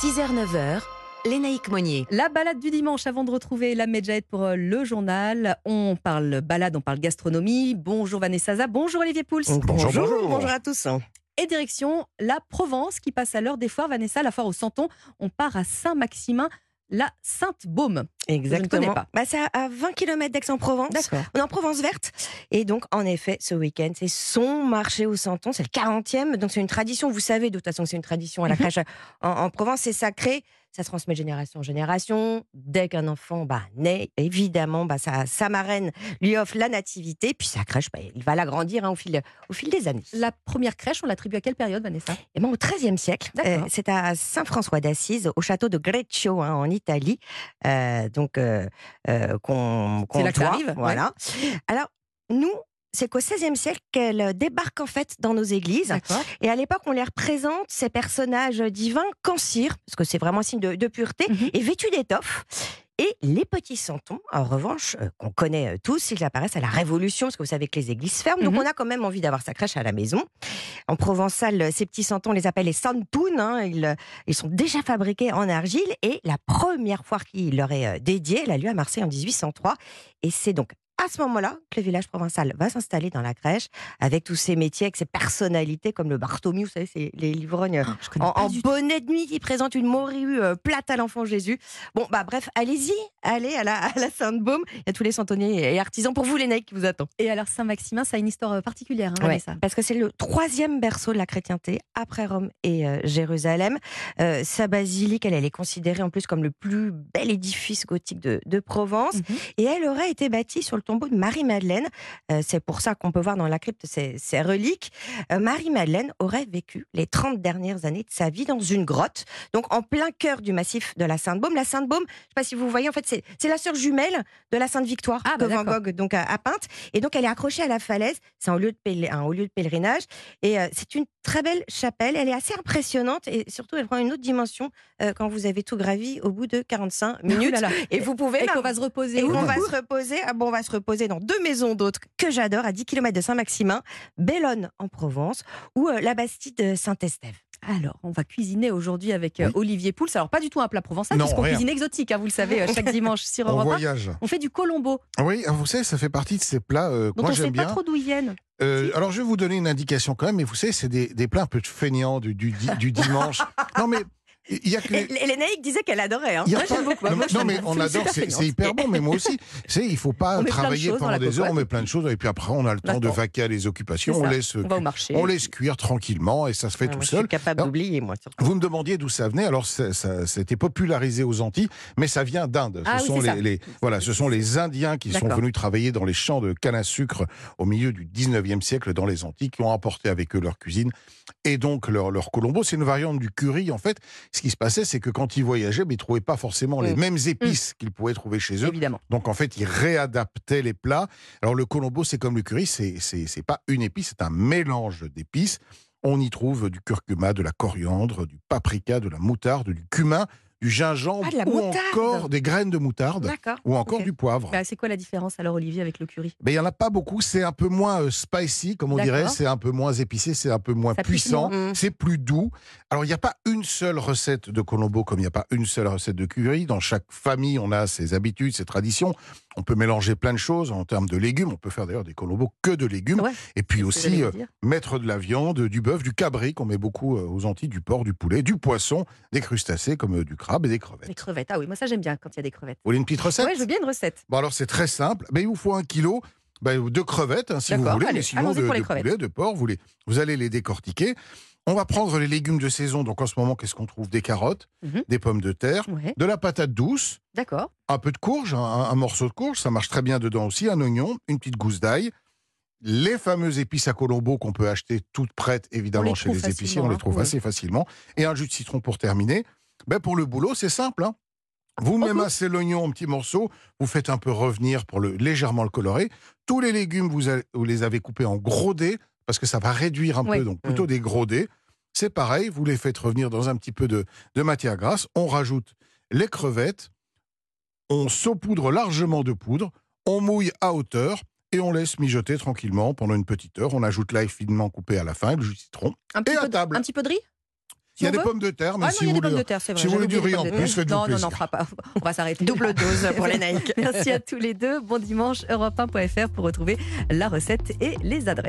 6h-9h, Lénaïque Monnier. La balade du dimanche avant de retrouver la Medjahed pour euh, le journal. On parle balade, on parle gastronomie. Bonjour Vanessa Zaza, bonjour Olivier Pouls. Bonjour, bonjour. bonjour à tous. Et direction la Provence qui passe à l'heure des foires. Vanessa, la foire au Santon. On part à Saint-Maximin, la Sainte-Baume. Exactement. connais pas. Bah, c'est à 20 km d'Aix-en-Provence. D'accord. On est en Provence verte. Et donc, en effet, ce week-end, c'est son marché au Santon. C'est le 40e. Donc, c'est une tradition. Vous savez, de toute façon, que c'est une tradition à la crèche en, en Provence. C'est sacré. Ça se transmet de génération en génération. Dès qu'un enfant bah, naît, évidemment, bah, sa, sa marraine lui offre la nativité. Puis sa crèche, bah, il va l'agrandir hein, au, fil, au fil des années. La première crèche, on l'attribue à quelle période, Vanessa? Et ben, au XIIIe siècle, euh, c'est à Saint-François d'Assise, au château de Greccio, hein, en Italie, euh, donc euh, euh, qu'on ouais. Voilà. Alors nous, c'est qu'au XVIe siècle qu'elle débarque en fait dans nos églises. Et à l'époque, on les représente ces personnages divins qu'en cire, parce que c'est vraiment un signe de, de pureté, Mhm. et vêtus d'étoffe. Et les petits santons, en revanche, euh, qu'on connaît euh, tous, ils apparaissent à la Révolution, parce que vous savez que les églises ferment, donc Mhm. on a quand même envie d'avoir sa crèche à la maison. En provençal, euh, ces petits santons, on les appelle les santounes. hein, ils, euh, ils sont déjà fabriqués en argile, et la première foire qui leur est euh, dédiée, elle a lieu à Marseille en 1803. Et c'est donc à ce moment-là que le village provençal va s'installer dans la crèche, avec tous ces métiers, avec ces personnalités comme le Bartholomew, vous savez, c'est les livrognes Ah, en, bonnet de nuit qui présente une morue euh, plate à l'enfant Jésus. Bon, bah bref, allez-y, allez à la, à la Sainte-Baume. Il y a tous les santonniers et artisans pour vous, les naïcs, qui vous attendent. Et alors, Saint-Maximin, ça a une histoire euh, particulière, hein, Vanessa. parce que c'est le troisième berceau de la chrétienté après Rome et euh, Jérusalem. Euh, sa basilique, elle, elle est considérée en plus comme le plus bel édifice gothique de, de Provence. Mhm. Et elle aurait été bâtie sur le tombeau de Marie-Madeleine. Euh, c'est pour ça qu'on peut voir dans la crypte ces, ces reliques. Euh, Marie-Madeleine aurait vécu les 30 dernières années de sa vie dans une grotte, donc en plein cœur du massif de la Sainte-Baume. La Sainte-Baume, je ne sais pas si vous voyez, en fait, c'est la sœur jumelle de la Sainte-Victoire Ah, que bah, Van. Gogh donc, a, a peinte. Et donc, elle est accrochée à la falaise. C'est un haut lieu de pèlerinage. Et euh, c'est une très belle chapelle. Elle est assez impressionnante et surtout, elle prend une autre dimension quand vous avez tout gravi au bout de 45 minutes. Ouh là là. Et vous pouvez Et qu'on va se reposer. et on du va coup? se reposer. Ah bon, on va se reposer dans deux maisons d'autres que j'adore, à 10 km de Saint-Maximin, Bellone en Provence ou euh, la Bastide de Saint-Estève. Alors, on va cuisiner aujourd'hui avec euh, Olivier Pouls. Alors, pas du tout un plat provençal, Non, puisqu'on cuisine exotique, hein, vous le savez, euh, chaque dimanche sur On Europe 1. voyage. On fait du colombo, Oui, vous savez, ça fait partie de ces plats euh, que moi on ne sait j'aime pas bien. trop d'où ils viennent. Euh, alors je vais vous donner une indication quand même, mais vous savez, c'est des, des plats un peu feignants du, du dimanche. non mais il y a que les- disaient qu'elle adorait. Hein. Moi, pas- j'aime beaucoup. Non, Moi, mais- non, on C'est adore, c'est c'est hyper bon, mais moi aussi. Sais, il faut pas On de travailler choses pendant des heures, on met plein de choses, et puis après on a le temps de D'accord. vaquer à les occupations, C'est on laisse, On va au marché. on laisse cuire tranquillement, et ça se fait Ah, tout moi, Je seul. suis capable d'oublier, moi. surtout. Vous me demandiez d'où ça venait. Alors, été popularisé aux Antilles, mais ça vient d'Inde. Ce Ah sont c'est les, les- voilà, ce sont les Indiens qui sont venus travailler dans les champs de canne à sucre au milieu du 19e siècle dans les Antilles, qui ont apporté avec eux leur cuisine et donc leur, leur colombo. C'est une variante du curry. En fait, ce qui se passait, c'est que quand ils voyageaient, ils trouvaient pas forcément les Mm. mêmes épices qu'ils pouvaient trouver chez eux. Évidemment. Donc en fait, ils réadaptaient les plats. Alors le colombo, c'est comme le curry, c'est c'est c'est pas une épice, c'est un mélange d'épices. On y trouve du curcuma, de la coriandre, du paprika, de la moutarde, du cumin, du gingembre Ah, ou moutarde. encore des graines de moutarde ou encore du poivre. Bah, c'est quoi la différence alors, Olivier, avec le curry? Il y en a pas beaucoup, c'est un peu moins euh, spicy comme on dirait, c'est un peu moins épicé, c'est un peu moins Ça puissant, c'est plus doux. Alors il n'y a pas une seule recette de colombo comme il n'y a pas une seule recette de curry. Dans chaque famille, on a ses habitudes, ses traditions. On peut mélanger plein de choses en termes de légumes. On peut faire d'ailleurs des colombos que de légumes. Ouais, Et puis aussi euh, mettre de la viande, du bœuf, du cabri qu'on met beaucoup euh, aux Antilles, du porc, du poulet, du poisson, des crustacés comme euh, du crabe et des crevettes. Des crevettes. Ah oui, moi ça j'aime bien quand il y a des crevettes. Vous voulez une petite recette? Ouais, je veux bien une recette. Bon alors c'est très simple. Ben, il vous faut un kilo ben, de crevettes hein, si vous voulez, allez, mais sinon de, de poulet, de porc, vous, les- vous allez les décortiquer. On va prendre les légumes de saison. Donc en ce moment, qu'est-ce qu'on trouve? Des carottes, Mhm. des pommes de terre, Ouais, de la patate douce, d'accord. un peu de courge, un, un morceau de courge, ça marche très bien dedans aussi, un oignon, une petite gousse d'ail, les fameuses épices à colombo qu'on peut acheter toutes prêtes évidemment les chez les épiciers, on les hein. trouve Oui. assez facilement, et un jus de citron pour terminer. Ben, pour le boulot, c'est simple. hein. Vous m'émassez l'oignon en petits morceaux, vous faites un peu revenir pour le, légèrement le colorer. Tous les légumes, vous, les avez coupés en gros dés, parce que ça va réduire un Oui. peu, donc plutôt des gros dés. C'est pareil, vous les faites revenir dans un petit peu de, de matière grasse. On rajoute les crevettes, on saupoudre largement de poudre, on mouille à hauteur et on laisse mijoter tranquillement pendant une petite heure. On ajoute l'ail finement coupé à la fin, le jus de citron. Un petit, Et à peu de, table. un petit peu de riz? Il y a des pommes de terre, mais Ah non, si a vous voulez, terre, si vous du riz en plus, faites-vous Non, non, non, on fera pas. On va s'arrêter. Double dose pour les naïcs. Merci à tous les deux. Bon dimanche, europe1.fr pour retrouver la recette et les adresses.